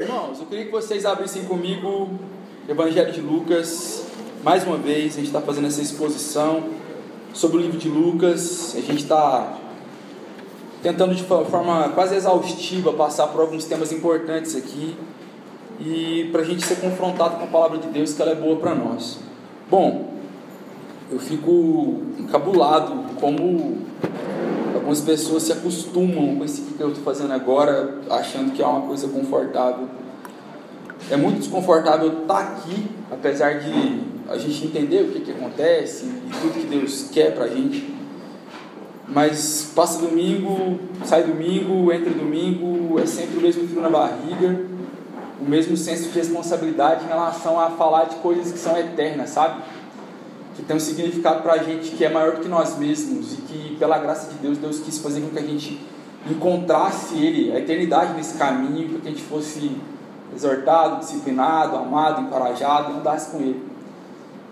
Irmãos, eu queria que vocês abrissem comigo o Evangelho de Lucas. Mais uma vez, a gente está fazendo essa exposição sobre o livro de Lucas. A gente está tentando de forma quase exaustiva passar por alguns temas importantes aqui e para a gente ser confrontado com a palavra de Deus, que ela é boa para nós. Bom, eu fico encabulado como algumas pessoas se acostumam com esse que eu estou fazendo agora, achando que é uma coisa confortável. É muito desconfortável estar aqui, apesar de a gente entender o que, que acontece e tudo que Deus quer para a gente. Mas passa domingo, sai domingo, entra domingo, é sempre o mesmo frio na barriga, o mesmo senso de responsabilidade em relação a falar de coisas que são eternas, sabe? Que tem um significado para a gente que é maior do que nós mesmos e que, pela graça de Deus, Deus quis fazer com que a gente encontrasse Ele, a eternidade nesse caminho, para que a gente fosse exortado, disciplinado, amado, encorajado andasse com Ele.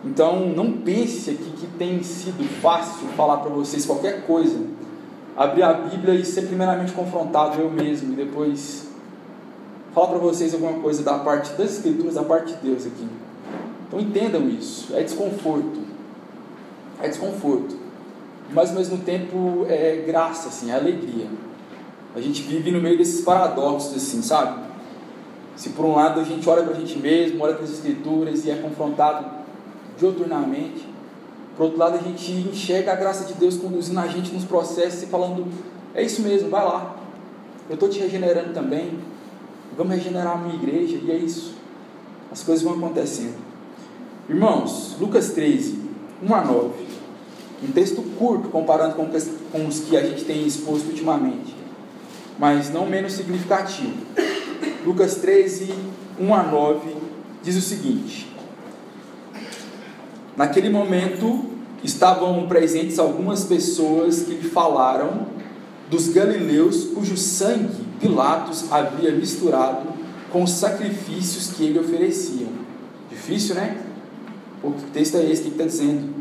Então, não pense aqui que tem sido fácil falar para vocês qualquer coisa, abrir a Bíblia e ser primeiramente confrontado eu mesmo, e depois falar para vocês alguma coisa da parte das Escrituras, da parte de Deus aqui. Então, entendam isso. É desconforto. É desconforto. Mas, ao mesmo tempo, é graça, assim, é alegria. A gente vive no meio desses paradoxos, assim, sabe? Se por um lado a gente olha para a gente mesmo, olha para as Escrituras e é confrontado dioturnamente. Por outro lado, a gente enxerga a graça de Deus conduzindo a gente nos processos e falando: é isso mesmo, vai lá. Eu estou te regenerando também. Vamos regenerar a minha igreja. E é isso. As coisas vão acontecendo. Irmãos, Lucas 13, 1 a 9. Um texto curto comparando com os que a gente tem exposto ultimamente, mas não menos significativo. Lucas 13, 1 a 9 diz o seguinte: Naquele momento estavam presentes algumas pessoas que lhe falaram dos galileus cujo sangue Pilatos havia misturado com os sacrifícios que ele oferecia. Difícil, né? O texto é esse? Que está dizendo?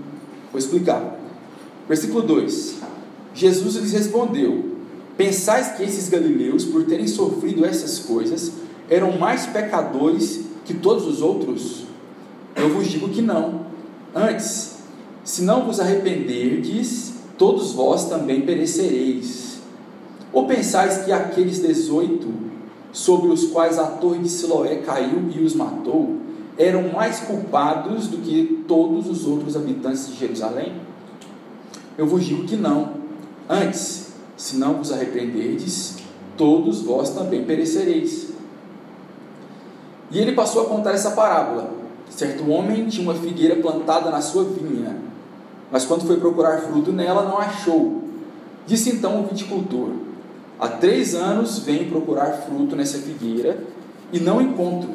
Vou explicar. Versículo 2: Jesus lhes respondeu: Pensais que esses galileus, por terem sofrido essas coisas, eram mais pecadores que todos os outros? Eu vos digo que não. Antes, se não vos arrependerdes, todos vós também perecereis. Ou pensais que aqueles dezoito, sobre os quais a torre de Siloé caiu e os matou, eram mais culpados do que todos os outros habitantes de Jerusalém? Eu vos digo que não. Antes, se não vos arrependerdes, todos vós também perecereis. E ele passou a contar essa parábola. Certo homem tinha uma figueira plantada na sua vinha, mas quando foi procurar fruto nela, não achou. Disse então o viticultor: Há três anos venho procurar fruto nessa figueira e não encontro.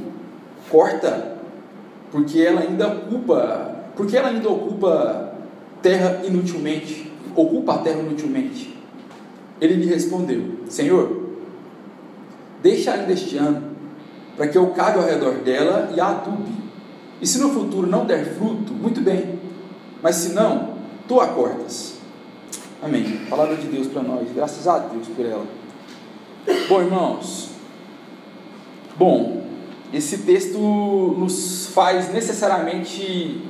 Corta, porque ela ainda ocupa, porque ela ainda ocupa terra inutilmente, ocupa a terra inutilmente. Ele lhe respondeu: Senhor, deixa ainda este ano, para que eu cave ao redor dela e a adube e se no futuro não der fruto, muito bem. Mas se não, tu a cortas. Amém. Palavra de Deus para nós. Graças a Deus por ela. Bom, irmãos. Bom, esse texto nos faz necessariamente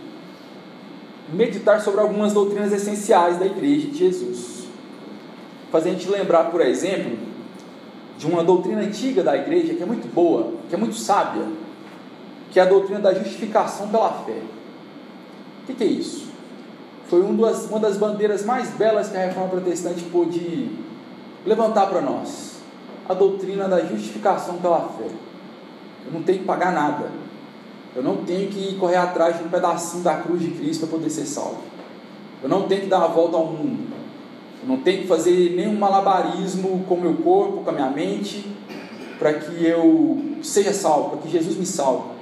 meditar sobre algumas doutrinas essenciais da igreja de Jesus. Fazer a gente lembrar, por exemplo, de uma doutrina antiga da igreja que é muito boa, que é muito sábia, que é a doutrina da justificação pela fé. O que, é isso? Foi um uma das bandeiras mais belas que a reforma protestante pôde levantar para nós. A doutrina da justificação pela fé. Eu não tenho que pagar nada. Eu não tenho que correr atrás de um pedacinho da cruz de Cristo para poder ser salvo. Eu não tenho que dar uma volta ao mundo. Eu não tenho que fazer nenhum malabarismo com o meu corpo, com a minha mente, para que eu seja salvo, para que Jesus me salve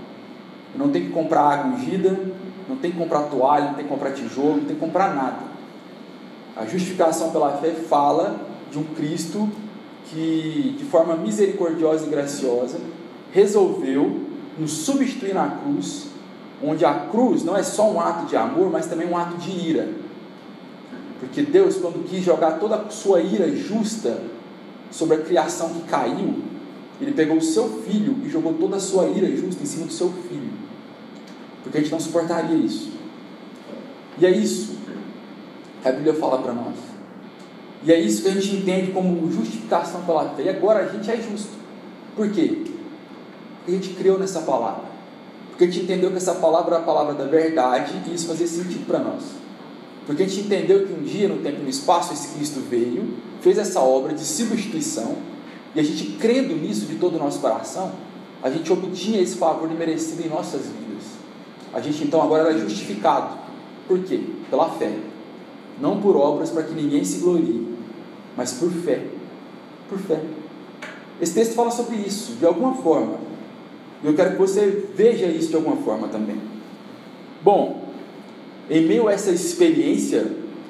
não tem que comprar água ungida, não tem que comprar toalha, não tem que comprar tijolo, não tem que comprar nada. A justificação pela fé fala de um Cristo que, de forma misericordiosa e graciosa, resolveu nos substituir na cruz, onde a cruz não é só um ato de amor, mas também um ato de ira. Porque Deus, quando quis jogar toda a sua ira justa sobre a criação que caiu, Ele pegou o seu filho e jogou toda a sua ira justa em cima do seu filho. Porque a gente não suportaria isso. E é isso que a Bíblia fala para nós. E é isso que a gente entende como justificação pela fé. E agora a gente é justo. Por quê? Porque a gente criou nessa palavra. Porque a gente entendeu que essa palavra é a palavra da verdade e isso fazia sentido para nós. Porque a gente entendeu que um dia, no tempo e no espaço, esse Cristo veio, fez essa obra de substituição, e a gente crendo nisso de todo o nosso coração, a gente obtinha esse favor merecido em nossas vidas. A gente então agora era justificado. Por quê? Pela fé. Não por obras para que ninguém se glorie, mas por fé. Por fé. Esse texto fala sobre isso, de alguma forma. E eu quero que você veja isso de alguma forma também. Bom, em meio a essa experiência,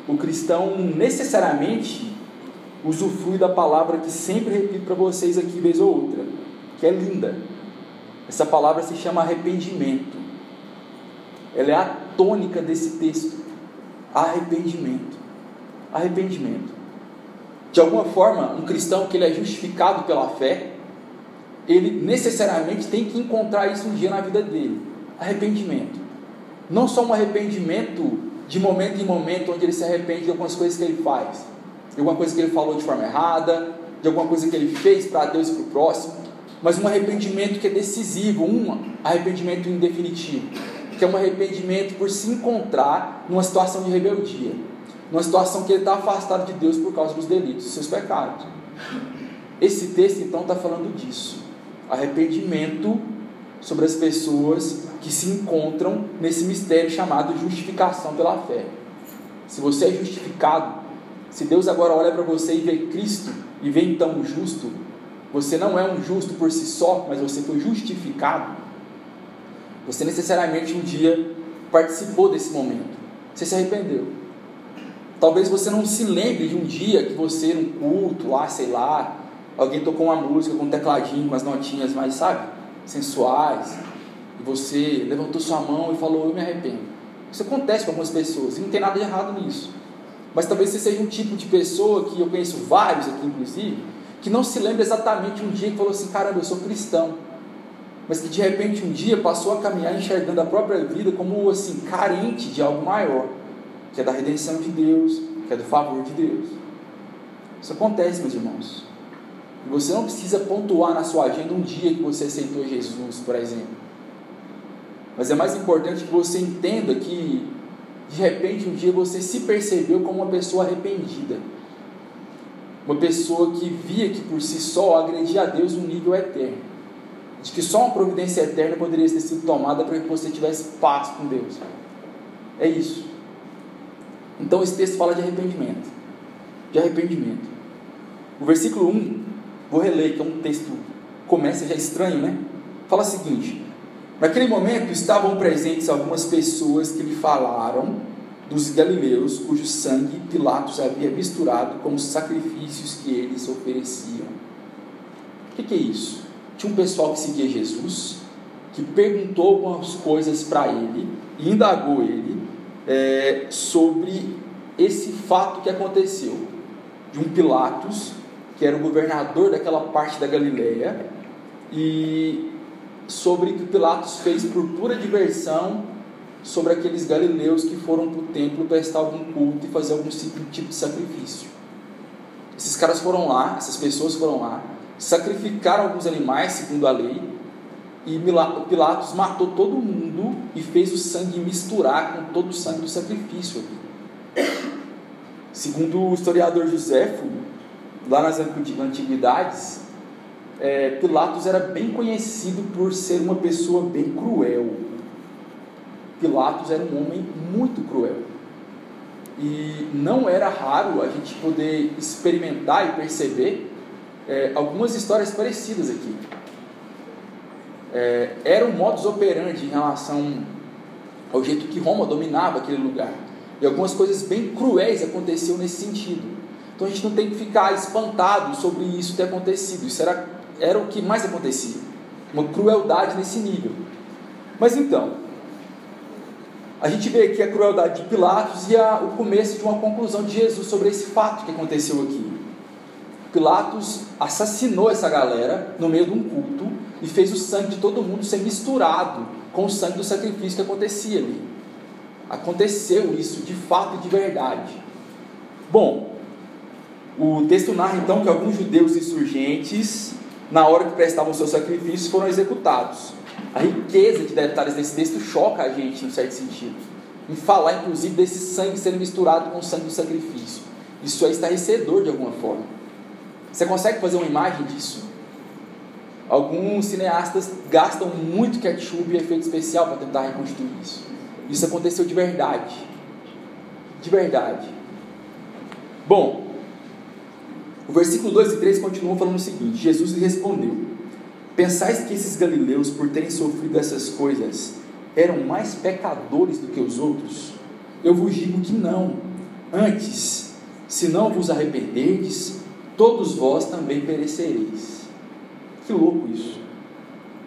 o cristão necessariamente usufrui da palavra que sempre repito para vocês aqui, vez ou outra, que é linda. Essa palavra se chama arrependimento. Ela é a tônica desse texto. Arrependimento. Arrependimento. De alguma forma, um cristão que ele é justificado pela fé, ele necessariamente tem que encontrar isso um dia na vida dele. Arrependimento. Não só um arrependimento de momento em momento, onde ele se arrepende de algumas coisas que ele faz, de alguma coisa que ele falou de forma errada, de alguma coisa que ele fez para Deus e para o próximo, mas um arrependimento que é decisivo, um arrependimento em definitivo, que é um arrependimento por se encontrar numa situação de rebeldia, numa situação que ele está afastado de Deus por causa dos delitos, dos seus pecados. Esse texto então está falando disso, arrependimento sobre as pessoas que se encontram nesse mistério chamado justificação pela fé. Se você é justificado, se Deus agora olha para você e vê Cristo e vê então o justo, você não é um justo por si só, mas você foi justificado. Você necessariamente um dia participou desse momento. Você se arrependeu. Talvez você não se lembre de um dia que você, num culto lá, sei lá, alguém tocou uma música com um tecladinho, com as notinhas mais, sabe, sensuais, e você levantou sua mão e falou: Eu me arrependo. Isso acontece com algumas pessoas e não tem nada de errado nisso. Mas talvez você seja um tipo de pessoa que eu conheço vários aqui, inclusive, que não se lembra exatamente um dia que falou assim: Caramba, eu sou cristão. Mas que de repente um dia passou a caminhar enxergando a própria vida como assim, carente de algo maior, que é da redenção de Deus, que é do favor de Deus. Isso acontece, meus irmãos. E você não precisa pontuar na sua agenda um dia que você aceitou Jesus, por exemplo. Mas é mais importante que você entenda que, de repente, um dia você se percebeu como uma pessoa arrependida. Uma pessoa que via que por si só agredia a Deus um nível eterno. De que só uma providência eterna poderia ter sido tomada para que você tivesse paz com Deus. É isso. Então esse texto fala de arrependimento. De arrependimento. O versículo 1, vou reler, que é um texto, começa já estranho, né? Fala o seguinte: Naquele momento estavam presentes algumas pessoas que lhe falaram dos galileus cujo sangue Pilatos havia misturado com os sacrifícios que eles ofereciam. O que, que é isso? Tinha um pessoal que seguia Jesus, que perguntou algumas coisas para ele e indagou ele é, sobre esse fato que aconteceu de um Pilatos que era o governador daquela parte da Galileia e sobre o que Pilatos fez por pura diversão sobre aqueles galileus que foram para o templo prestar algum culto e fazer algum tipo de sacrifício. Esses caras foram lá, essas pessoas foram lá, sacrificaram alguns animais segundo a lei, e Pilatos matou todo mundo e fez o sangue misturar com todo o sangue do sacrifício. Segundo o historiador Joséfo, lá nas antiguidades, é, Pilatos era bem conhecido por ser uma pessoa bem cruel. Pilatos era um homem muito cruel. E não era raro a gente poder experimentar e perceber é, algumas histórias parecidas aqui. É, era um modus operandi em relação ao jeito que Roma dominava aquele lugar. E algumas coisas bem cruéis aconteciam nesse sentido. Então a gente não tem que ficar espantado sobre isso ter acontecido. Isso era era o que mais acontecia. Uma crueldade nesse nível. Mas então, a gente vê aqui a crueldade de Pilatos e a, o começo de uma conclusão de Jesus sobre esse fato que aconteceu aqui. Pilatos assassinou essa galera no meio de um culto e fez o sangue de todo mundo ser misturado com o sangue do sacrifício que acontecia ali. Aconteceu isso de fato e de verdade. Bom, o texto narra então que alguns judeus insurgentes, na hora que prestavam seus sacrifícios, foram executados. A riqueza de detalhes desse texto choca a gente, em certo sentido. Em falar, inclusive, desse sangue sendo misturado com o sangue do sacrifício. Isso é estarrecedor de alguma forma. Você consegue fazer uma imagem disso? Alguns cineastas gastam muito ketchup e efeito especial para tentar reconstruir isso. Isso aconteceu de verdade. De verdade. Bom, o versículo 2 e 3 continuam falando o seguinte: Jesus lhe respondeu: Pensais que esses galileus, por terem sofrido essas coisas, eram mais pecadores do que os outros? Eu vos digo que não. Antes, se não vos arrependerdes, todos vós também perecereis. Que louco isso.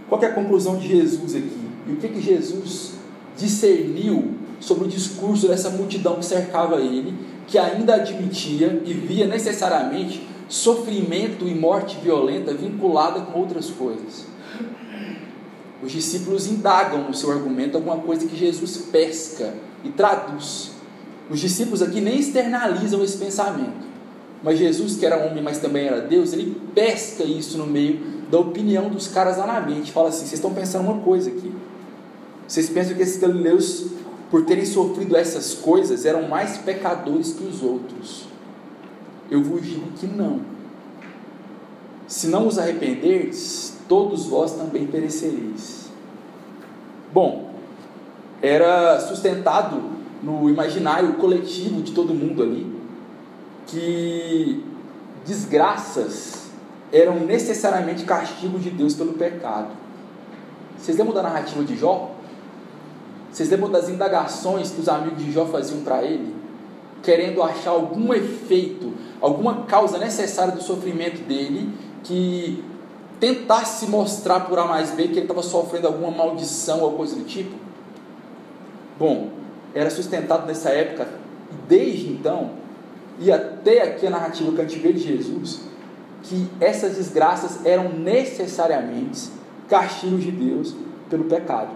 Qual é a conclusão de Jesus aqui? E o que, que Jesus discerniu sobre o discurso dessa multidão que cercava ele, que ainda admitia e via necessariamente sofrimento e morte violenta vinculada com outras coisas. Os discípulos indagam no seu argumento alguma coisa que Jesus pesca e traduz. Os discípulos aqui nem externalizam esse pensamento. Mas Jesus, que era homem, mas também era Deus, ele pesca isso no meio da opinião dos caras lá na mente. Fala assim: vocês estão pensando uma coisa aqui. Vocês pensam que esses galileus, por terem sofrido essas coisas, eram mais pecadores que os outros? Eu vos digo que não. Se não os arrependerdes, todos vós também perecereis. Bom, era sustentado no imaginário coletivo de todo mundo ali que desgraças eram necessariamente castigo de Deus pelo pecado. Vocês lembram da narrativa de Jó? Vocês lembram das indagações que os amigos de Jó faziam para ele? Querendo achar algum efeito, alguma causa necessária do sofrimento dele que tentasse mostrar por A mais B que ele estava sofrendo alguma maldição ou coisa do tipo? Bom, era sustentado nessa época, e desde então, e até aqui a narrativa vê de Jesus, que essas desgraças eram necessariamente castigos de Deus pelo pecado.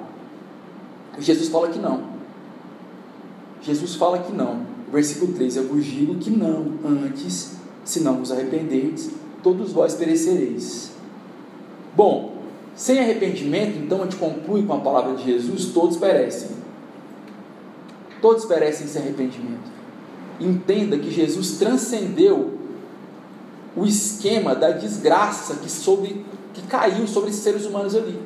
Jesus fala que não. Jesus fala que não. Versículo 3: Eu vos digo que não, antes, se não vos arrependerdes, todos vós perecereis. Bom, sem arrependimento, então a gente conclui com a palavra de Jesus: todos perecem. Todos perecem sem arrependimento. Entenda que Jesus transcendeu o esquema da desgraça que, sobre, que caiu sobre esses seres humanos ali.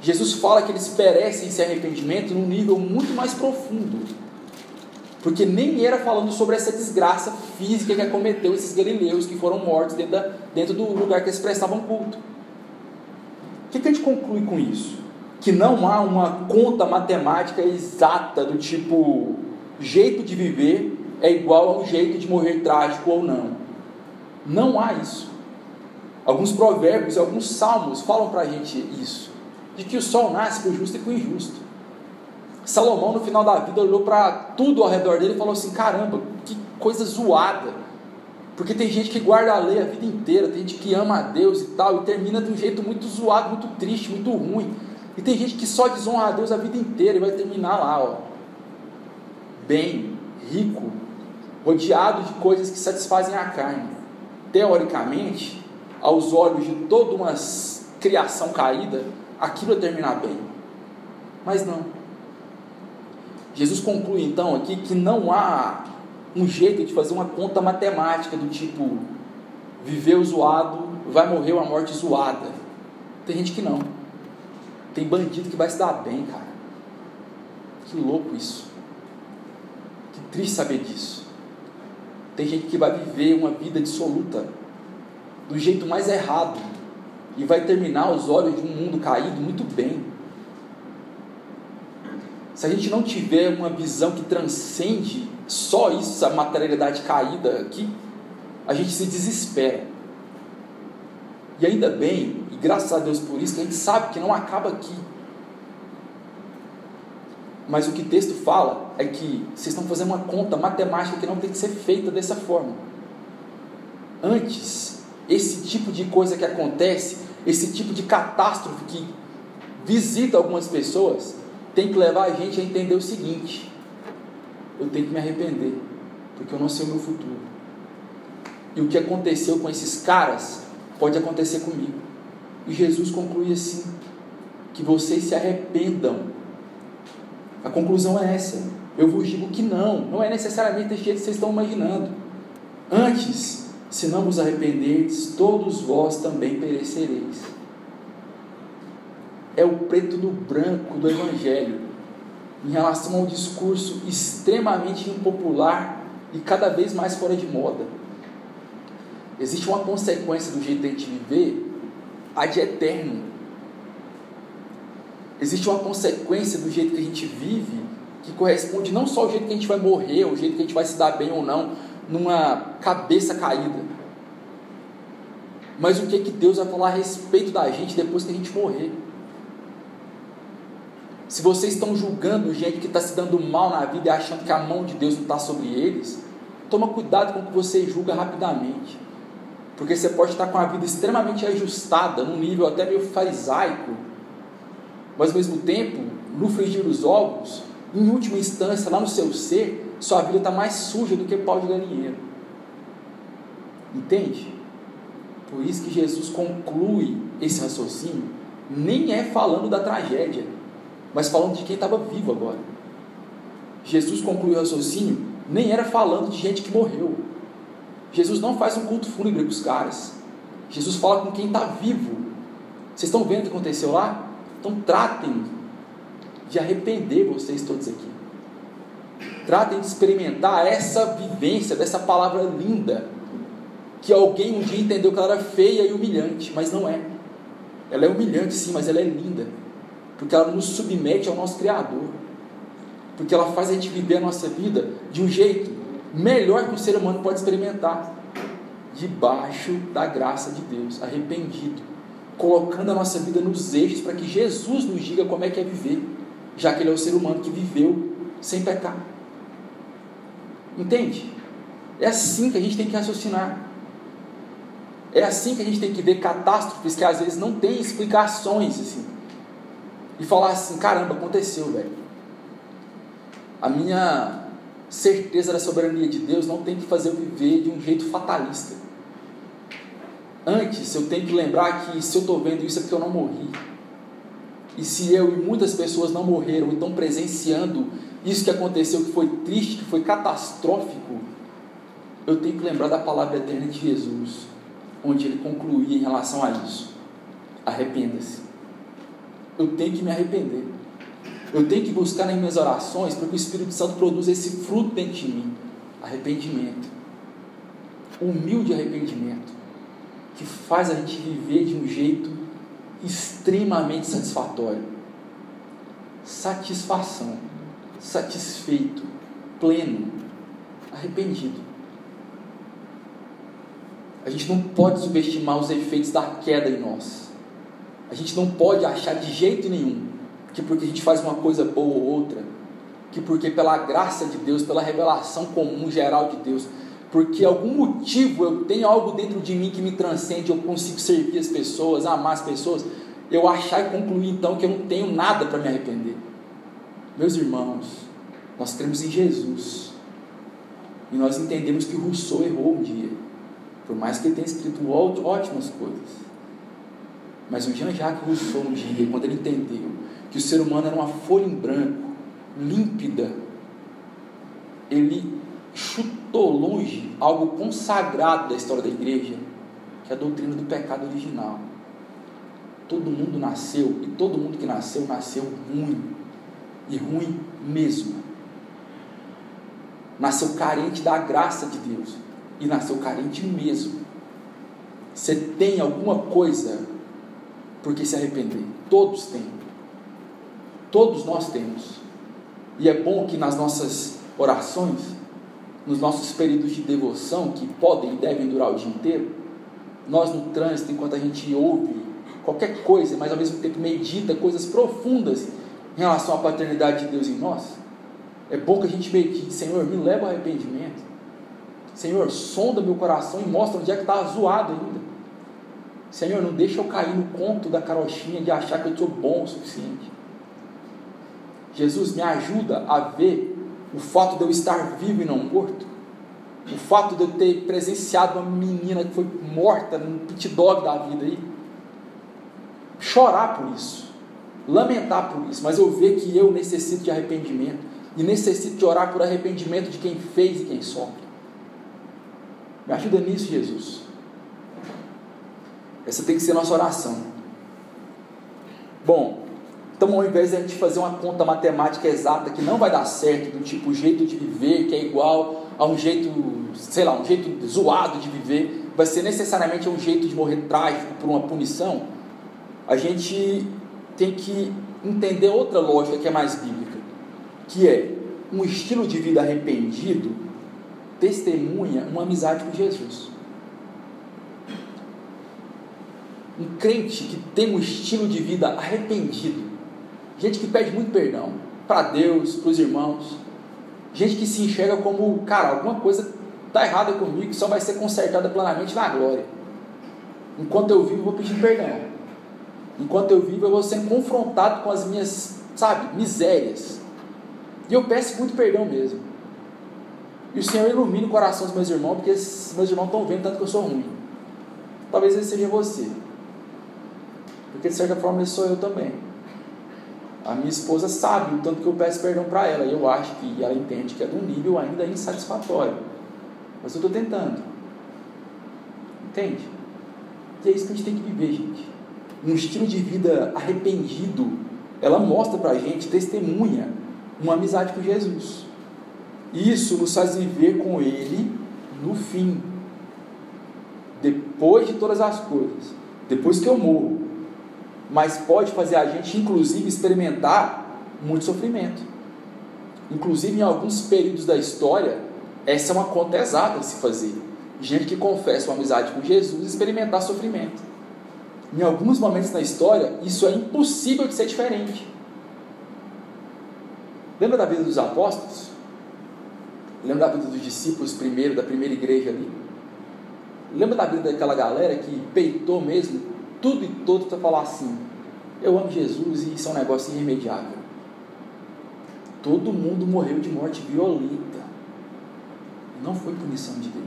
Jesus fala que eles perecem sem arrependimento num nível muito mais profundo. Porque nem era falando sobre essa desgraça física que acometeu esses galileus que foram mortos dentro, da, dentro do lugar que eles prestavam culto. O que, que a gente conclui com isso? Que não há uma conta matemática exata do tipo jeito de viver é igual a um jeito de morrer trágico ou não. Não há isso. Alguns provérbios alguns salmos falam para a gente isso de que o sol nasce para o justo e para o injusto. Salomão, no final da vida, olhou para tudo ao redor dele e falou assim: caramba, que coisa zoada. Porque tem gente que guarda a lei a vida inteira, tem gente que ama a Deus e tal, e termina de um jeito muito zoado, muito triste, muito ruim. E tem gente que só desonra a Deus a vida inteira e vai terminar lá, ó, bem, rico, rodeado de coisas que satisfazem a carne. Teoricamente, aos olhos de toda uma criação caída, aquilo é terminar bem. Mas não. Jesus conclui então aqui que não há um jeito de fazer uma conta matemática do tipo viver zoado, vai morrer uma morte zoada. Tem gente que não. Tem bandido que vai se dar bem, cara. Que louco isso. Que triste saber disso. Tem gente que vai viver uma vida dissoluta do jeito mais errado, e vai terminar aos olhos de um mundo caído muito bem. Se a gente não tiver uma visão que transcende só isso, a materialidade caída aqui, a gente se desespera. E ainda bem, e graças a Deus por isso, que a gente sabe que não acaba aqui. Mas o que o texto fala é que vocês estão fazendo uma conta matemática que não tem que ser feita dessa forma. Antes, esse tipo de coisa que acontece, esse tipo de catástrofe que visita algumas pessoas, tem que levar a gente a entender o seguinte: eu tenho que me arrepender, porque eu não sei o meu futuro. E o que aconteceu com esses caras pode acontecer comigo. E Jesus conclui assim: que vocês se arrependam. A conclusão é essa. Eu vos digo que não, não é necessariamente desse jeito que vocês estão imaginando. Antes, se não vos arrependerdes, todos vós também perecereis. É o preto no branco do Evangelho, em relação ao discurso extremamente impopular e cada vez mais fora de moda. Existe uma consequência do jeito de a gente viver, a de eterno. Existe uma consequência do jeito que a gente vive que corresponde não só ao jeito que a gente vai morrer, ao jeito que a gente vai se dar bem ou não, numa cabeça caída, mas o que, que Deus vai falar a respeito da gente depois que a gente morrer. Se vocês estão julgando gente que está se dando mal na vida e achando que a mão de Deus não está sobre eles, toma cuidado com o que você julga rapidamente. Porque você pode estar com a vida extremamente ajustada, num nível até meio farisaico, mas ao mesmo tempo, no frigir dos ovos, em última instância, lá no seu ser, sua vida está mais suja do que pau de galinheiro. Entende? Por isso que Jesus conclui esse raciocínio, nem é falando da tragédia, mas falando de quem estava vivo agora. Jesus conclui o raciocínio, nem era falando de gente que morreu. Jesus não faz um culto fúnebre para os caras. Jesus fala com quem está vivo. Vocês estão vendo o que aconteceu lá? Então tratem de arrepender vocês todos aqui. Tratem de experimentar essa vivência dessa palavra linda, que alguém um dia entendeu que ela era feia e humilhante, mas não é. Ela é humilhante sim, mas ela é linda, porque ela nos submete ao nosso Criador, porque ela faz a gente viver a nossa vida de um jeito melhor que o ser humano pode experimentar, debaixo da graça de Deus, arrependido, colocando a nossa vida nos eixos para que Jesus nos diga como é que é viver já que ele é o ser humano que viveu sem pecar. Entende? É assim que a gente tem que raciocinar. É assim que a gente tem que ver catástrofes que às vezes não tem explicações assim. E falar assim, caramba, aconteceu, velho. A minha certeza da soberania de Deus não tem que fazer eu viver de um jeito fatalista. Antes, eu tenho que lembrar que se eu estou vendo isso é porque eu não morri. E se eu e muitas pessoas não morreram e estão presenciando isso que aconteceu, que foi triste, que foi catastrófico, eu tenho que lembrar da palavra eterna de Jesus, onde ele concluía em relação a isso: arrependa-se. Eu tenho que me arrepender. Eu tenho que buscar nas minhas orações para que o Espírito Santo produza esse fruto dentro de mim: arrependimento. Humilde arrependimento, que faz a gente viver de um jeito extremamente satisfatório. Satisfação, satisfeito, pleno, arrependido. A gente não pode subestimar os efeitos da queda em nós. A gente não pode achar de jeito nenhum que porque a gente faz uma coisa boa ou outra, que porque pela graça de Deus, pela revelação comum geral de Deus, porque algum motivo eu tenho algo dentro de mim que me transcende, eu consigo servir as pessoas, amar as pessoas, eu achar e concluir então que eu não tenho nada para me arrepender. Meus irmãos, nós cremos em Jesus. E nós entendemos que Rousseau errou um dia. Por mais que ele tenha escrito ótimas coisas. Mas o Jean-Jacques Rousseau um dia, quando ele entendeu que o ser humano era uma folha em branco, límpida, ele chutou longe algo consagrado da história da igreja, que é a doutrina do pecado original. Todo mundo nasceu, e todo mundo que nasceu, nasceu ruim, e ruim mesmo. Nasceu carente da graça de Deus, e nasceu carente mesmo. Você tem alguma coisa porque se arrepender. Todos têm. Todos nós temos. E é bom que nas nossas orações nos nossos períodos de devoção, que podem e devem durar o dia inteiro, nós no trânsito, enquanto a gente ouve qualquer coisa, mas ao mesmo tempo medita coisas profundas em relação à paternidade de Deus em nós, é bom que a gente medite, Senhor, me leva ao arrependimento. Senhor, sonda meu coração e mostra onde é que está zoado ainda. Senhor, não deixa eu cair no conto da carochinha de achar que eu sou bom o suficiente. Jesus me ajuda a ver o fato de eu estar vivo e não morto. O fato de eu ter presenciado uma menina que foi morta num pit dog da vida aí. Chorar por isso. Lamentar por isso. Mas eu ver que eu necessito de arrependimento. E necessito de orar por arrependimento de quem fez e quem sofre. Me ajuda nisso, Jesus. Essa tem que ser nossa oração. Bom, então ao invés de a gente fazer uma conta matemática exata que não vai dar certo, do tipo jeito de viver que é igual a um jeito, sei lá, um jeito zoado de viver, vai ser necessariamente um jeito de morrer trágico por uma punição, a gente tem que entender outra lógica que é mais bíblica, que é um estilo de vida arrependido testemunha uma amizade com Jesus. Um crente que tem um estilo de vida arrependido, gente que pede muito perdão para Deus, para os irmãos, gente que se enxerga como, cara, alguma coisa está errada comigo, só vai ser consertada plenamente na glória. Enquanto eu vivo, eu vou pedir perdão. Enquanto eu vivo, eu vou ser confrontado com as minhas, sabe, misérias. E eu peço muito perdão mesmo. E o Senhor ilumina o coração dos meus irmãos, porque meus irmãos estão vendo tanto que eu sou ruim. Talvez ele seja você. Porque de certa forma sou eu também. A minha esposa sabe o tanto que eu peço perdão para ela. E eu acho que ela entende que é de um nível ainda insatisfatório. Mas eu estou tentando. Entende? E é isso que a gente tem que viver, gente. Um estilo de vida arrependido, ela mostra para a gente, testemunha, uma amizade com Jesus. Isso nos faz viver com Ele no fim. Depois de todas as coisas. Depois que eu morro. Mas pode fazer a gente, inclusive, experimentar muito sofrimento. Inclusive, em alguns períodos da história, essa é uma conta exata de se fazer. Gente que confessa uma amizade com Jesus experimentar sofrimento. Em alguns momentos na história, isso é impossível de ser diferente. Lembra da vida dos apóstolos? Lembra da vida dos discípulos primeiro, da primeira igreja ali? Lembra da vida daquela galera que peitou mesmo tudo e todo para falar assim: Eu amo Jesus e isso é um negócio irremediável. Todo mundo morreu de morte violenta. Não foi punição de Deus.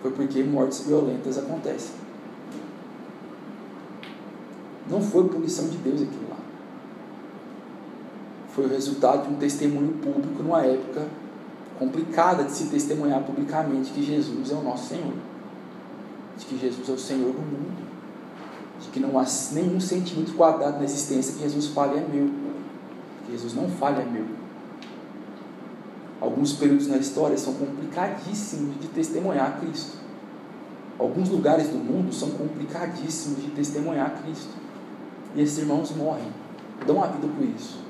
Foi porque mortes violentas acontecem. Não foi punição de Deus aquilo lá foi o resultado de um testemunho público numa época complicada de se testemunhar publicamente que Jesus é o nosso Senhor, de que Jesus é o Senhor do mundo, de que não há nenhum sentimento quadrado na existência que Jesus fale é meu, que Jesus não fale é meu. Alguns períodos na história são complicadíssimos de testemunhar Cristo. Alguns lugares do mundo são complicadíssimos de testemunhar Cristo. E esses irmãos morrem, dão a vida por isso.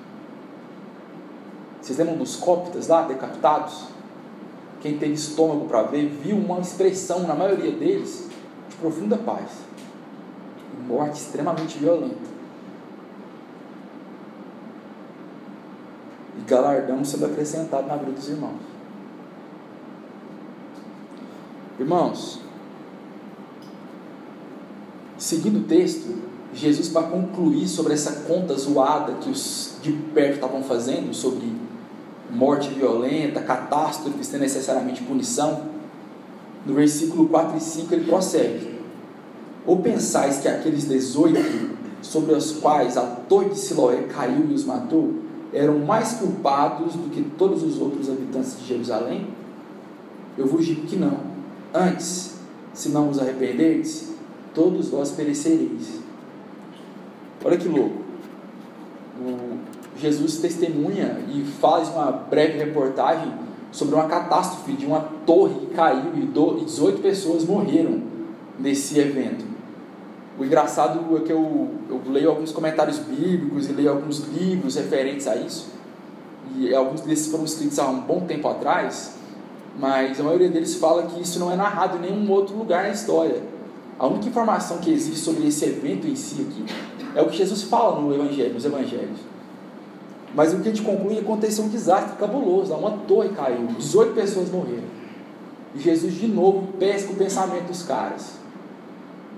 Vocês lembram dos cóptas lá, decapitados? Quem teve estômago para ver, viu uma expressão, na maioria deles, de profunda paz. Morte extremamente violenta. E galardão sendo acrescentado na vida dos irmãos. Irmãos, seguindo o texto, Jesus, para concluir sobre essa conta zoada que os de perto estavam fazendo, sobre morte violenta, catástrofe sem necessariamente punição, no versículo 4 e 5 ele prossegue: Ou pensais que aqueles 18 sobre os quais a torre de Siloé caiu e os matou eram mais culpados do que todos os outros habitantes de Jerusalém? Eu vos digo que não. Antes, se não vos arrependerdes, todos vós perecereis. Olha que louco. O Jesus testemunha e faz uma breve reportagem sobre uma catástrofe de uma torre que caiu e 18 pessoas morreram nesse evento. O engraçado é que eu, eu leio alguns comentários bíblicos e leio alguns livros referentes a isso, e alguns desses foram escritos há um bom tempo atrás, mas a maioria deles fala que isso não é narrado em nenhum outro lugar na história. A única informação que existe sobre esse evento em si aqui é o que Jesus fala no evangelho, nos evangelhos. Mas o que a gente conclui é que aconteceu um desastre cabuloso. Uma torre caiu, 18 pessoas morreram. E Jesus de novo pesca o pensamento dos caras.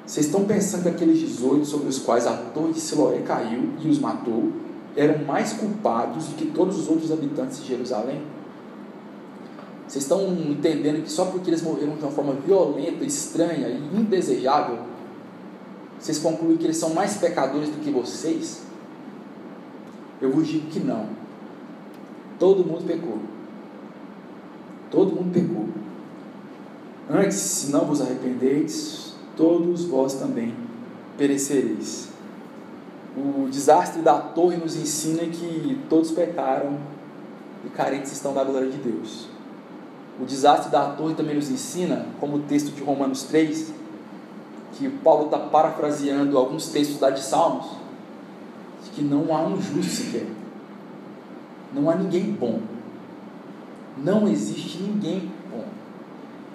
Vocês estão pensando que aqueles 18 sobre os quais a torre de Siloé caiu e os matou eram mais culpados do que todos os outros habitantes de Jerusalém? Vocês estão entendendo que só porque eles morreram de uma forma violenta, estranha e indesejável, vocês concluem que eles são mais pecadores do que vocês? Eu vos digo que não. Todo mundo pecou. Todo mundo pecou. Antes, se não vos arrependeis, todos vós também perecereis. O desastre da torre nos ensina que todos pecaram e carentes estão da glória de Deus. O desastre da torre também nos ensina, como o texto de Romanos 3, que Paulo está parafraseando alguns textos lá de Salmos, de que não há um justo sequer. Não há ninguém bom. Não existe ninguém bom.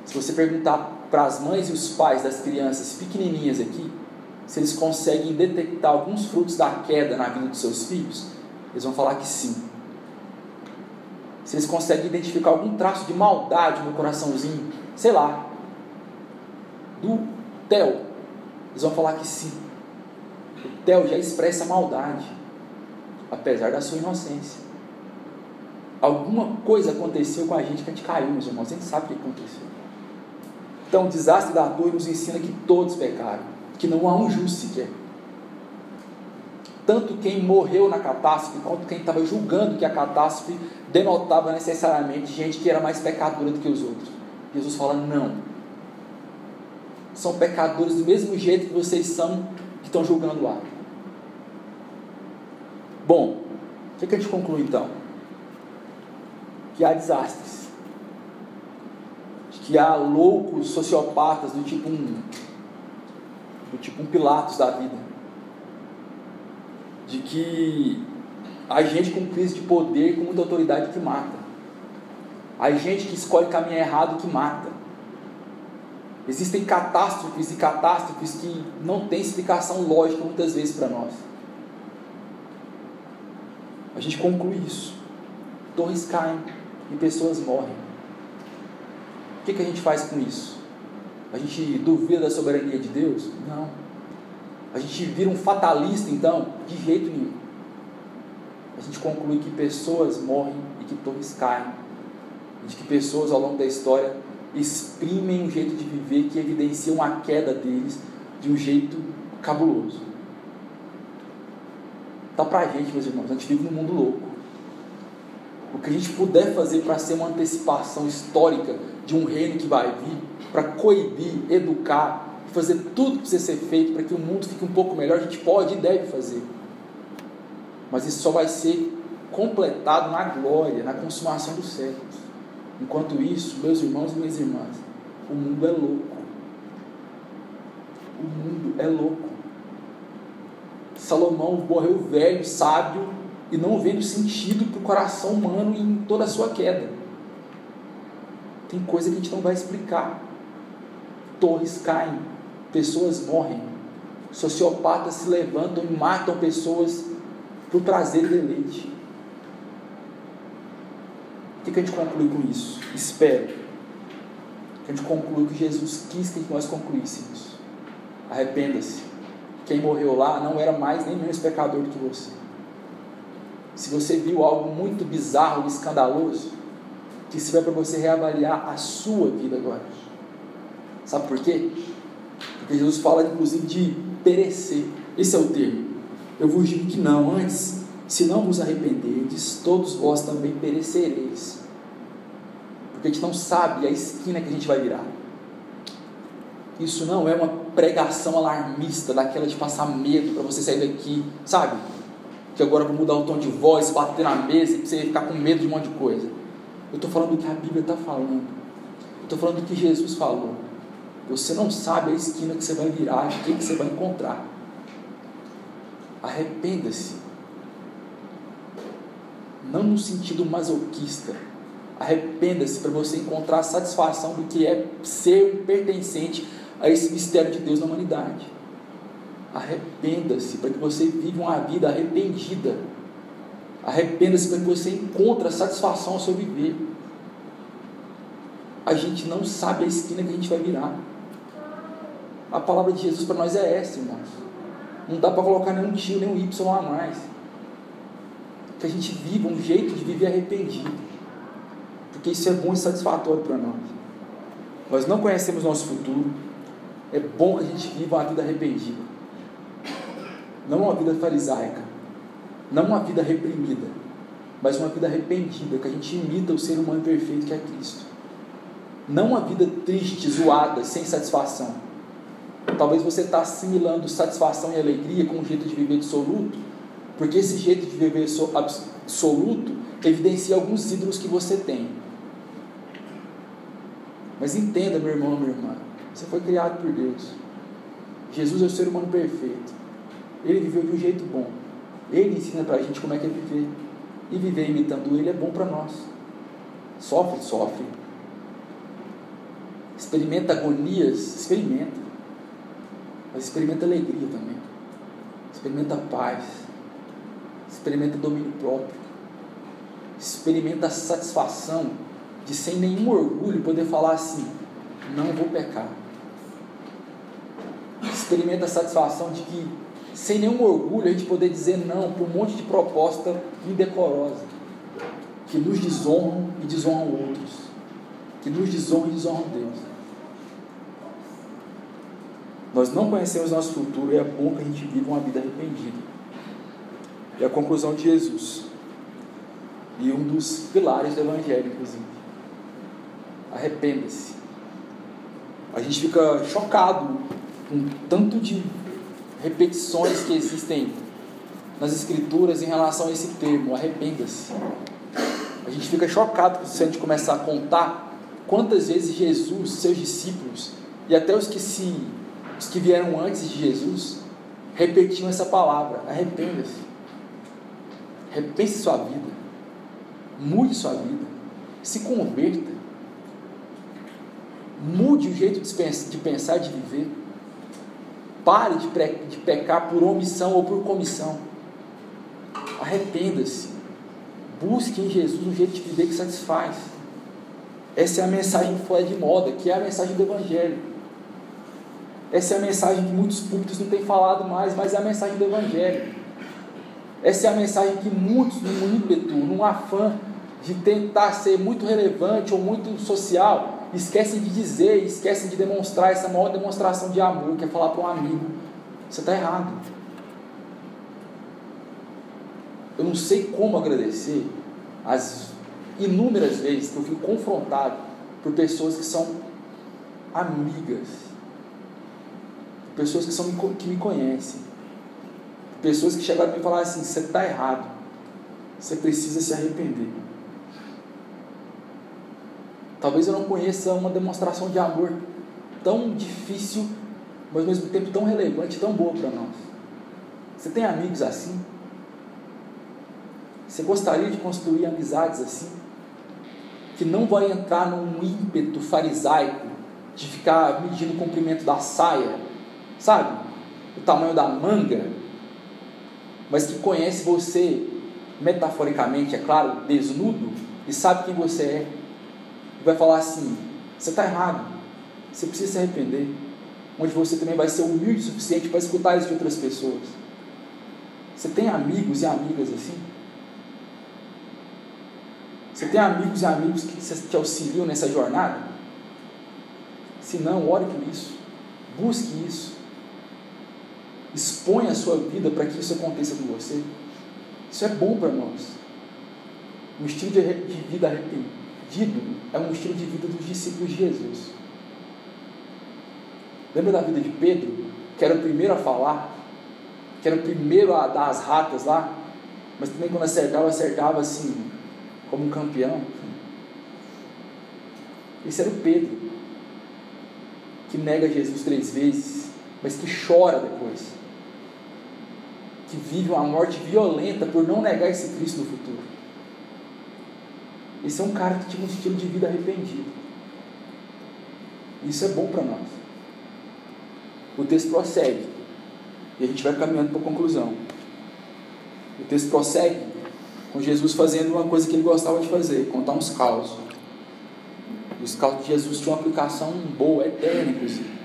Se você perguntar para as mães e os pais das crianças pequenininhas aqui, se eles conseguem detectar alguns frutos da queda na vida dos seus filhos, eles vão falar que sim se eles conseguem identificar algum traço de maldade no coraçãozinho, sei lá, do Theo, eles vão falar que sim. O Theo já expressa maldade, apesar da sua inocência. Alguma coisa aconteceu com a gente que a gente caiu, meus irmãos, a gente sabe o que aconteceu. Então, o desastre da torre nos ensina que todos pecaram, que não há um justo sequer tanto quem morreu na catástrofe quanto quem estava julgando que a catástrofe denotava necessariamente gente que era mais pecadora do que os outros. Jesus fala: não. São pecadores do mesmo jeito que vocês são que estão julgando lá. Bom, o que, que a gente conclui então? Que há desastres. Que há loucos sociopatas do tipo um, do tipo um Pilatos da vida de que a gente com crise de poder, com muita autoridade que mata. A gente que escolhe caminhar errado que mata. Existem catástrofes e catástrofes que não têm explicação lógica muitas vezes para nós. A gente conclui isso. Torres caem e pessoas morrem. O que, que a gente faz com isso? A gente duvida da soberania de Deus? Não. A gente vira um fatalista, então? De jeito nenhum. A gente conclui que pessoas morrem e que torres caem. E de que pessoas ao longo da história exprimem um jeito de viver que evidenciam a queda deles de um jeito cabuloso. Tá pra gente, meus irmãos, a gente vive num mundo louco. O que a gente puder fazer para ser uma antecipação histórica de um reino que vai vir, para coibir, educar, fazer tudo que precisa ser feito para que o mundo fique um pouco melhor, a gente pode e deve fazer. Mas isso só vai ser completado na glória, na consumação dos séculos. Enquanto isso, meus irmãos e minhas irmãs, o mundo é louco. O mundo é louco. Salomão morreu velho, sábio e não vendo sentido para o coração humano em toda a sua queda. Tem coisa que a gente não vai explicar. Torres caem, pessoas morrem, sociopatas se levantam e matam pessoas por prazer e deleite. O que, a gente conclui com isso? Espero que a gente conclua que Jesus quis que nós concluíssemos. Arrependa-se. Quem morreu lá não era mais nem menos pecador do que você. Se você viu algo muito bizarro escandaloso, que sirva para você reavaliar a sua vida agora. Sabe por quê? Porque Jesus fala inclusive de perecer. Esse é o termo. Eu vos digo que não, antes, se não vos arrependerdes, todos vós também perecereis. Porque a gente não sabe a esquina que a gente vai virar. Isso não é uma pregação alarmista, daquela de passar medo para você sair daqui, sabe? Que agora vou mudar o tom de voz, bater na mesa e você ficar com medo de um monte de coisa. Eu estou falando do que a Bíblia está falando. Estou falando do que Jesus falou. Você não sabe a esquina que você vai virar, o que, que você vai encontrar. Arrependa-se. Não no sentido masoquista. Arrependa-se para você encontrar a satisfação do que é ser pertencente a esse mistério de Deus na humanidade. Arrependa-se para que você viva uma vida arrependida. Arrependa-se para que você encontre satisfação ao seu viver. A gente não sabe a esquina que a gente vai virar. A palavra de Jesus para nós é essa, irmãos. Não dá para colocar nenhum tio, nenhum Y a mais. Que a gente viva um jeito de viver arrependido. Porque isso é bom e satisfatório para nós. Nós não conhecemos nosso futuro. É bom que a gente viva uma vida arrependida. Não uma vida farisaica. Não uma vida reprimida. Mas uma vida arrependida, que a gente imita o ser humano perfeito que é Cristo. Não uma vida triste, zoada, sem satisfação. Talvez você está assimilando satisfação e alegria com um jeito de viver absoluto, porque esse jeito de viver absoluto evidencia alguns ídolos que você tem. Mas entenda, meu irmão, minha irmã, você foi criado por Deus. Jesus é o ser humano perfeito. Ele viveu de um jeito bom. Ele ensina para a gente como é que é viver. E viver imitando Ele é bom para nós. Sofre, sofre. Experimenta agonias, experimenta. Mas experimenta alegria também. Experimenta paz. Experimenta domínio próprio. Experimenta a satisfação de, sem nenhum orgulho, poder falar assim: não vou pecar. Experimenta a satisfação de que, sem nenhum orgulho, a gente poder dizer não para um monte de proposta indecorosa que nos desonram e desonram outros, que nos desonram e desonram Deus. Nós não conhecemos nosso futuro e é bom que a gente viva uma vida arrependida. É a conclusão de Jesus. E um dos pilares do Evangelho, inclusive. Arrependa-se. A gente fica chocado com tanto de repetições que existem nas Escrituras em relação a esse termo, arrependa-se. A gente fica chocado se a gente começar a contar quantas vezes Jesus, seus discípulos e até os que se os que vieram antes de Jesus repetiam essa palavra: arrependa-se. Repense sua vida. Mude sua vida. Se converta. Mude o jeito de pensar de viver. Pare de pecar por omissão ou por comissão. Arrependa-se. Busque em Jesus um jeito de viver que satisfaz. Essa é a mensagem fora de moda, que é a mensagem do Evangelho. Essa é a mensagem que muitos púlpitos não têm falado mais, mas é a mensagem do Evangelho. Essa é a mensagem que muitos, num ímpeto, num afã de tentar ser muito relevante ou muito social, esquecem de dizer, esquecem de demonstrar essa maior demonstração de amor, que é falar para um amigo: você está errado. Eu não sei como agradecer as inúmeras vezes que eu fui confrontado por pessoas que são amigas pessoas que, são, que me conhecem, pessoas que chegaram a me falar assim: você está errado, você precisa se arrepender. Talvez eu não conheça uma demonstração de amor tão difícil, mas ao mesmo tempo tão relevante, tão boa para nós. Você tem amigos assim? Você gostaria de construir amizades assim? Que não vai entrar num ímpeto farisaico de ficar medindo o comprimento da saia, sabe? O tamanho da manga, mas que conhece você metaforicamente, é claro, desnudo, e sabe quem você é, e vai falar assim: você está errado, você precisa se arrepender. Onde você também vai ser humilde o suficiente para escutar isso de outras pessoas. Você tem amigos e amigas assim? Você tem amigos e amigos que te auxiliam nessa jornada? Se não, ore por isso. Busque isso. Expõe a sua vida para que isso aconteça com você. Isso é bom para nós. Um estilo de vida arrependido é um estilo de vida dos discípulos de Jesus. Lembra da vida de Pedro, que era o primeiro a falar, que era o primeiro a dar as ratas lá, mas também quando acertava, acertava assim, como um campeão. Esse era o Pedro, que nega Jesus três vezes, mas que chora depois que vive uma morte violenta por não negar esse Cristo no futuro. Esse é um cara que tinha um estilo de vida arrependido. Isso é bom para nós. O texto prossegue. E a gente vai caminhando para a conclusão. O texto prossegue com Jesus fazendo uma coisa que ele gostava de fazer, contar uns causos. Os causos de Jesus tinham uma aplicação boa, eterna, inclusive.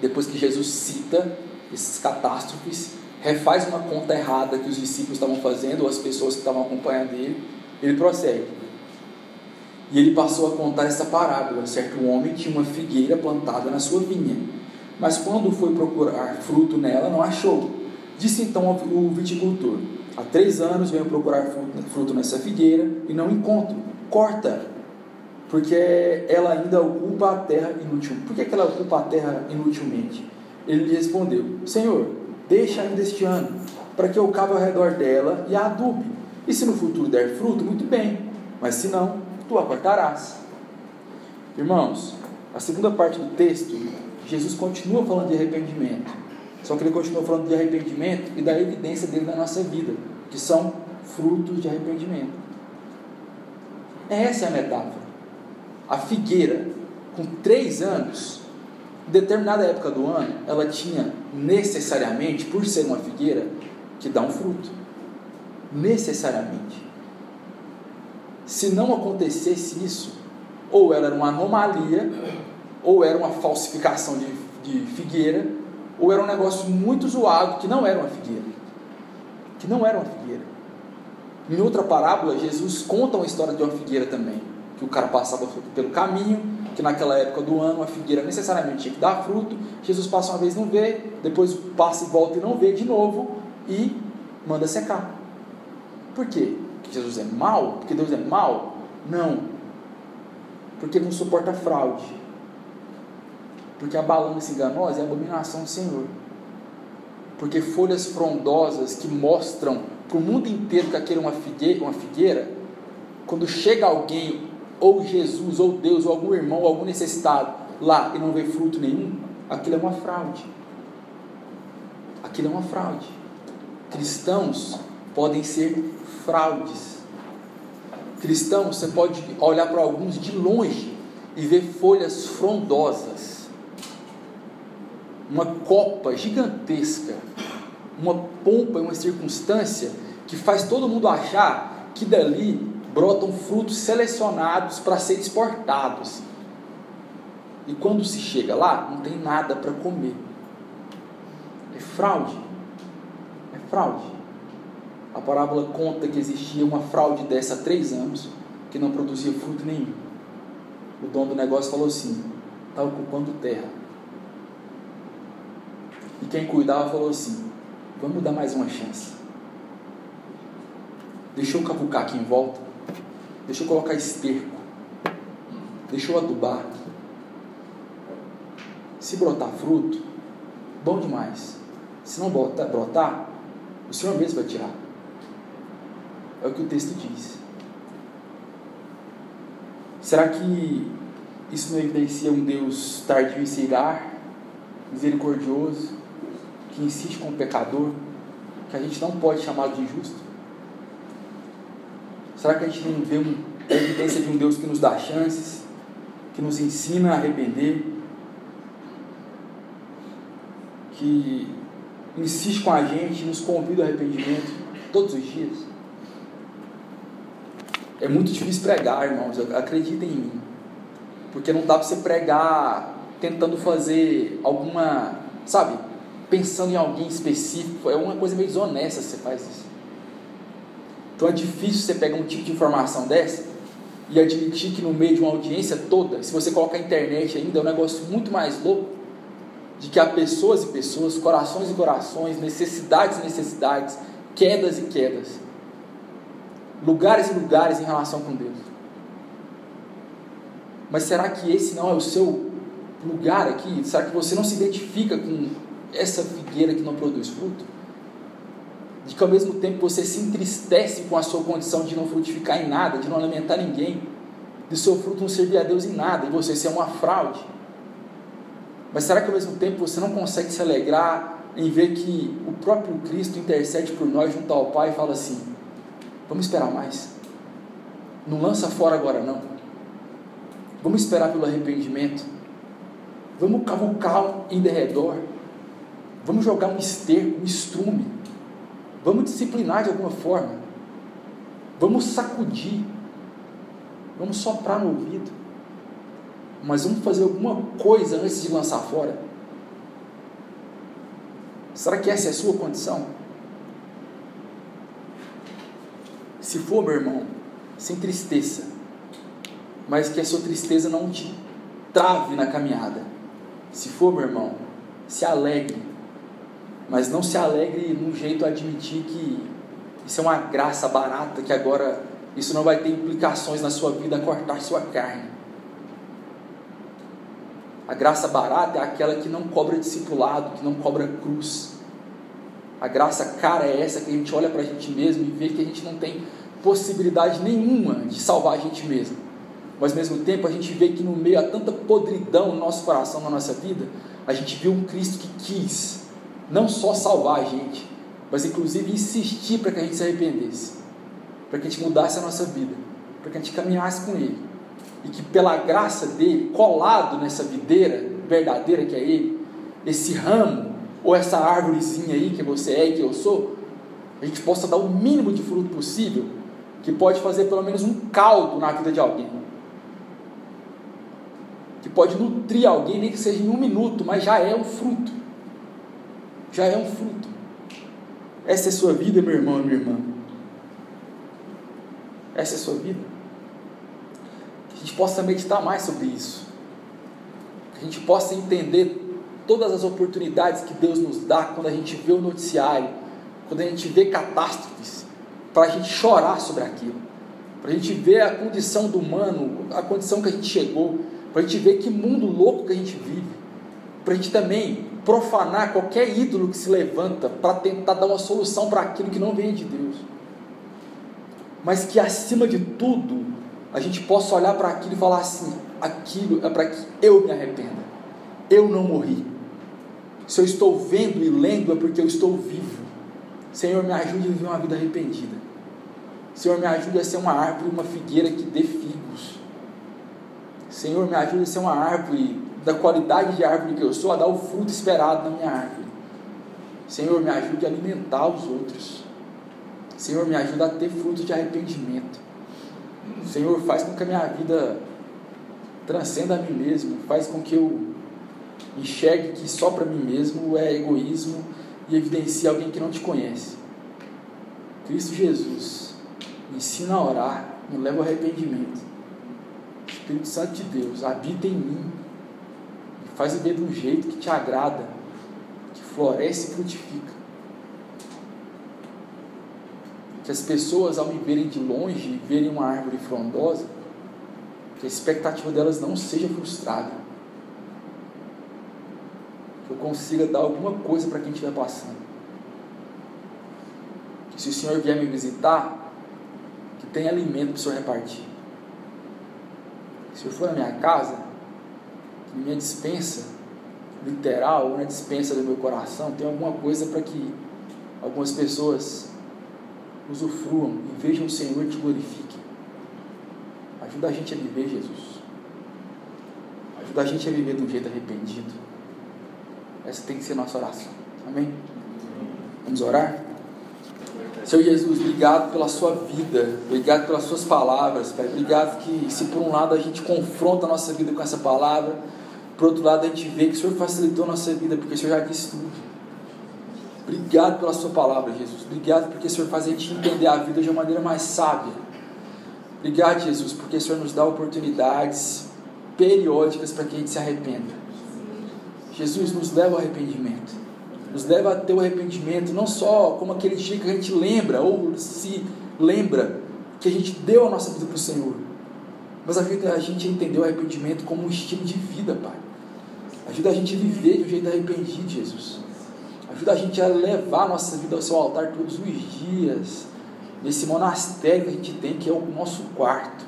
Depois que Jesus cita esses catástrofes, refaz uma conta errada que os discípulos estavam fazendo, ou as pessoas que estavam acompanhando ele, ele prossegue. E ele passou a contar essa parábola. Certo homem tinha uma figueira plantada na sua vinha, mas quando foi procurar fruto nela, não achou. Disse então o viticultor: Há três anos venho procurar fruto nessa figueira e não encontro. Corta, porque ela ainda ocupa a terra inútil. Por que, que ela ocupa a terra inutilmente? Ele lhe respondeu: Senhor, deixa ainda este ano, para que eu cave ao redor dela e a adube. E se no futuro der fruto, muito bem, mas se não, tu a cortarás. Irmãos, a segunda parte do texto, Jesus continua falando de arrependimento. Só que ele continua falando de arrependimento e da evidência dele na nossa vida, que são frutos de arrependimento. Essa é a metáfora. A figueira, com três anos, determinada época do ano, ela tinha necessariamente, por ser uma figueira, que dá um fruto. Necessariamente. Se não acontecesse isso, ou ela era uma anomalia, ou era uma falsificação de, de figueira, ou era um negócio muito zoado que não era uma figueira. Que não era uma figueira. Em outra parábola, Jesus conta uma história de uma figueira também. Que o cara passava pelo caminho, que naquela época do ano a figueira necessariamente tinha que dar fruto. Jesus passa uma vez não vê, depois passa e volta e não vê de novo e manda secar. Por quê? Porque Jesus é mau? Porque Deus é mau? Não. Porque não suporta fraude. Porque a balança enganosa é a abominação do Senhor. Porque folhas frondosas que mostram para o mundo inteiro que aquilo é uma figueira, uma figueira, quando chega alguém, ou Jesus, ou Deus, ou algum irmão, ou algum necessitado lá e não vê fruto nenhum, aquilo é uma fraude. Aquilo é uma fraude. Cristãos podem ser fraudes. Cristãos, você pode olhar para alguns de longe e ver folhas frondosas uma copa gigantesca, uma pompa e uma circunstância que faz todo mundo achar que dali brotam frutos selecionados para serem exportados. E quando se chega lá, não tem nada para comer. É fraude. É fraude. A parábola conta que existia uma fraude dessa há três anos que não produzia fruto nenhum. O dono do negócio falou assim: está ocupando terra e quem cuidava falou assim: vamos dar mais uma chance. Deixa eu cavucar aqui em volta. Deixa eu colocar esterco. Deixa eu adubar. Se brotar fruto, bom demais. Se não brotar, o Senhor mesmo vai tirar. É o que o texto diz. Será que isso não evidencia um Deus tardio em se irar, misericordioso, que insiste com o pecador, que a gente não pode chamar de injusto? Será que a gente não vê uma evidência de um Deus que nos dá chances, que nos ensina a arrepender, que insiste com a gente, nos convida ao arrependimento todos os dias? É muito difícil pregar, irmãos, acreditem em mim. Porque não dá para você pregar tentando fazer alguma, sabe, pensando em alguém específico, é uma coisa meio desonesta se você faz isso. Então é difícil você pegar um tipo de informação dessa e admitir que no meio de uma audiência toda, se você colocar a internet ainda, é um negócio muito mais louco, de que há pessoas e pessoas, corações e corações, necessidades e necessidades, quedas e quedas, lugares e lugares em relação com Deus. Mas será que esse não é o seu lugar aqui? Será que você não se identifica com essa figueira que não produz fruto? De que ao mesmo tempo você se entristece com a sua condição de não frutificar em nada, de não alimentar ninguém, de seu fruto não servir a Deus em nada, e você ser uma fraude. Mas será que ao mesmo tempo você não consegue se alegrar em ver que o próprio Cristo intercede por nós junto ao Pai e fala assim: vamos esperar mais? Não lança fora agora não. Vamos esperar pelo arrependimento. Vamos cavucar em derredor. Vamos jogar um esterco, um estrume. Vamos disciplinar de alguma forma. Vamos sacudir. Vamos soprar no ouvido. Mas vamos fazer alguma coisa antes de lançar fora. Será que essa é a sua condição? Se for, meu irmão, sem tristeza, mas que a sua tristeza não te trave na caminhada. Se for, meu irmão, se alegre, mas não se alegre num jeito a admitir que isso é uma graça barata, que agora isso não vai ter implicações na sua vida a cortar sua carne. A graça barata é aquela que não cobra discipulado, que não cobra cruz. A graça cara é essa que a gente olha para a gente mesmo e vê que a gente não tem possibilidade nenhuma de salvar a gente mesmo. Mas ao mesmo tempo a gente vê que no meio a tanta podridão no nosso coração, na nossa vida, a gente viu um Cristo que quis não só salvar a gente, mas inclusive insistir para que a gente se arrependesse, para que a gente mudasse a nossa vida, para que a gente caminhasse com Ele. E que pela graça dele, colado nessa videira verdadeira que é Ele, esse ramo, ou essa árvorezinha aí que você é e que eu sou, a gente possa dar o mínimo de fruto possível, que pode fazer pelo menos um caldo na vida de alguém. Que pode nutrir alguém, nem que seja em um minuto, mas já é um fruto. Já é um fruto. Essa é sua vida, meu irmão e minha irmã. Essa é sua vida. Que a gente possa meditar mais sobre isso. Que a gente possa entender todas as oportunidades que Deus nos dá quando a gente vê o noticiário, quando a gente vê catástrofes, para a gente chorar sobre aquilo, para a gente ver a condição do humano, a condição que a gente chegou, para a gente ver que mundo louco que a gente vive, para a gente também profanar qualquer ídolo que se levanta para tentar dar uma solução para aquilo que não vem de Deus. Mas que acima de tudo, a gente possa olhar para aquilo e falar assim: aquilo é para que eu me arrependa. Eu não morri. Se eu estou vendo e lendo, é porque eu estou vivo. Senhor, me ajude a viver uma vida arrependida. Senhor, me ajude a ser uma árvore, uma figueira que dê figos. Senhor, me ajude a ser uma árvore da qualidade de árvore que eu sou, a dar o fruto esperado na minha árvore. Senhor, me ajude a alimentar os outros. Senhor, me ajude a ter frutos de arrependimento. Senhor, faz com que a minha vida transcenda a mim mesmo. Faz com que eu enxergue que só para mim mesmo é egoísmo e evidencie alguém que não te conhece. Cristo Jesus me ensina a orar, me leva ao arrependimento. Espírito Santo de Deus habita em mim, faz viver de um jeito que te agrada, que floresce e frutifica. Que as pessoas, ao me verem de longe, verem uma árvore frondosa, que a expectativa delas não seja frustrada eu consiga dar alguma coisa para quem estiver passando. Que se o Senhor vier me visitar, que tenha alimento para o Senhor repartir. Se eu for na minha casa, minha dispensa literal ou na dispensa do meu coração tenha alguma coisa para que algumas pessoas usufruam e vejam o Senhor te glorifiquem. Ajuda a gente a viver, Jesus. Ajuda a gente a viver de um jeito arrependido. Essa tem que ser nossa oração. Amém? Vamos orar? Senhor Jesus, obrigado pela sua vida, obrigado pelas suas palavras, Pai. Obrigado que, se por um lado a gente confronta a nossa vida com essa palavra, por outro lado a gente vê que o Senhor facilitou a nossa vida, porque o Senhor já disse tudo. Obrigado pela sua palavra, Jesus. Obrigado porque o Senhor faz a gente entender a vida de uma maneira mais sábia. Obrigado, Jesus, porque o Senhor nos dá oportunidades periódicas para que a gente se arrependa. Jesus nos leva ao arrependimento. Nos leva a ter o arrependimento, não só como aquele dia que a gente lembra ou se lembra que a gente deu a nossa vida para o Senhor, mas a gente a entender o arrependimento como um estilo de vida, Pai. Ajuda a gente a viver de um jeito arrependido, Jesus. Ajuda a gente a levar a nossa vida ao seu altar todos os dias, nesse monastério que a gente tem, que é o nosso quarto.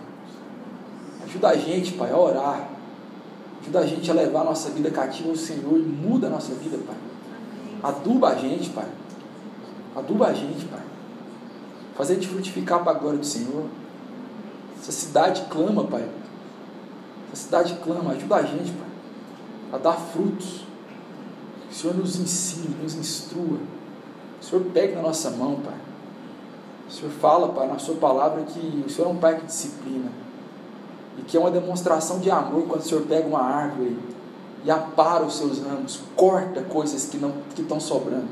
Ajuda a gente, Pai, a orar, Ajuda a gente a levar a nossa vida cativa ao Senhor e muda a nossa vida, Pai. Aduba a gente, Pai. Aduba a gente, Pai. Faz a gente frutificar para a glória do Senhor. Essa cidade clama, Pai. Essa cidade clama. Ajuda a gente, Pai. A dar frutos. Que o Senhor nos ensine, nos instrua. o Senhor pegue na nossa mão, Pai. O Senhor fala, Pai, na Sua palavra que o Senhor é um Pai que disciplina. E que é uma demonstração de amor quando o Senhor pega uma árvore e apara os seus ramos, corta coisas que não que estão sobrando.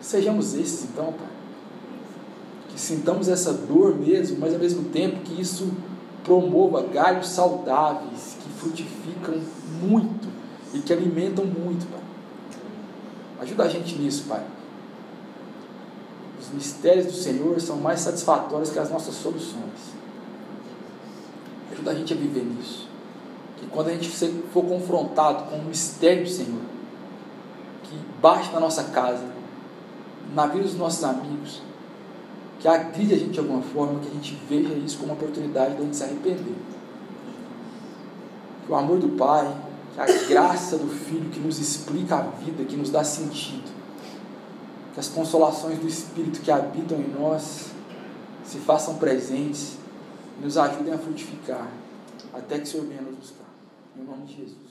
Sejamos esses então, Pai. Que sintamos essa dor mesmo, mas ao mesmo tempo que isso promova galhos saudáveis que frutificam muito e que alimentam muito, Pai. Ajuda a gente nisso, Pai. Os mistérios do Senhor são mais satisfatórios que as nossas soluções. Ajuda a gente a viver nisso que quando a gente for confrontado com o mistério do Senhor, que bate na nossa casa, na vida dos nossos amigos, que agride a gente de alguma forma, que a gente veja isso como uma oportunidade de a gente se arrepender. Que o amor do Pai, que a graça do Filho que nos explica a vida, que nos dá sentido, que as consolações do Espírito que habitam em nós se façam presentes e nos ajudem a frutificar até que o Senhor venha nos buscar. Em nome de Jesus.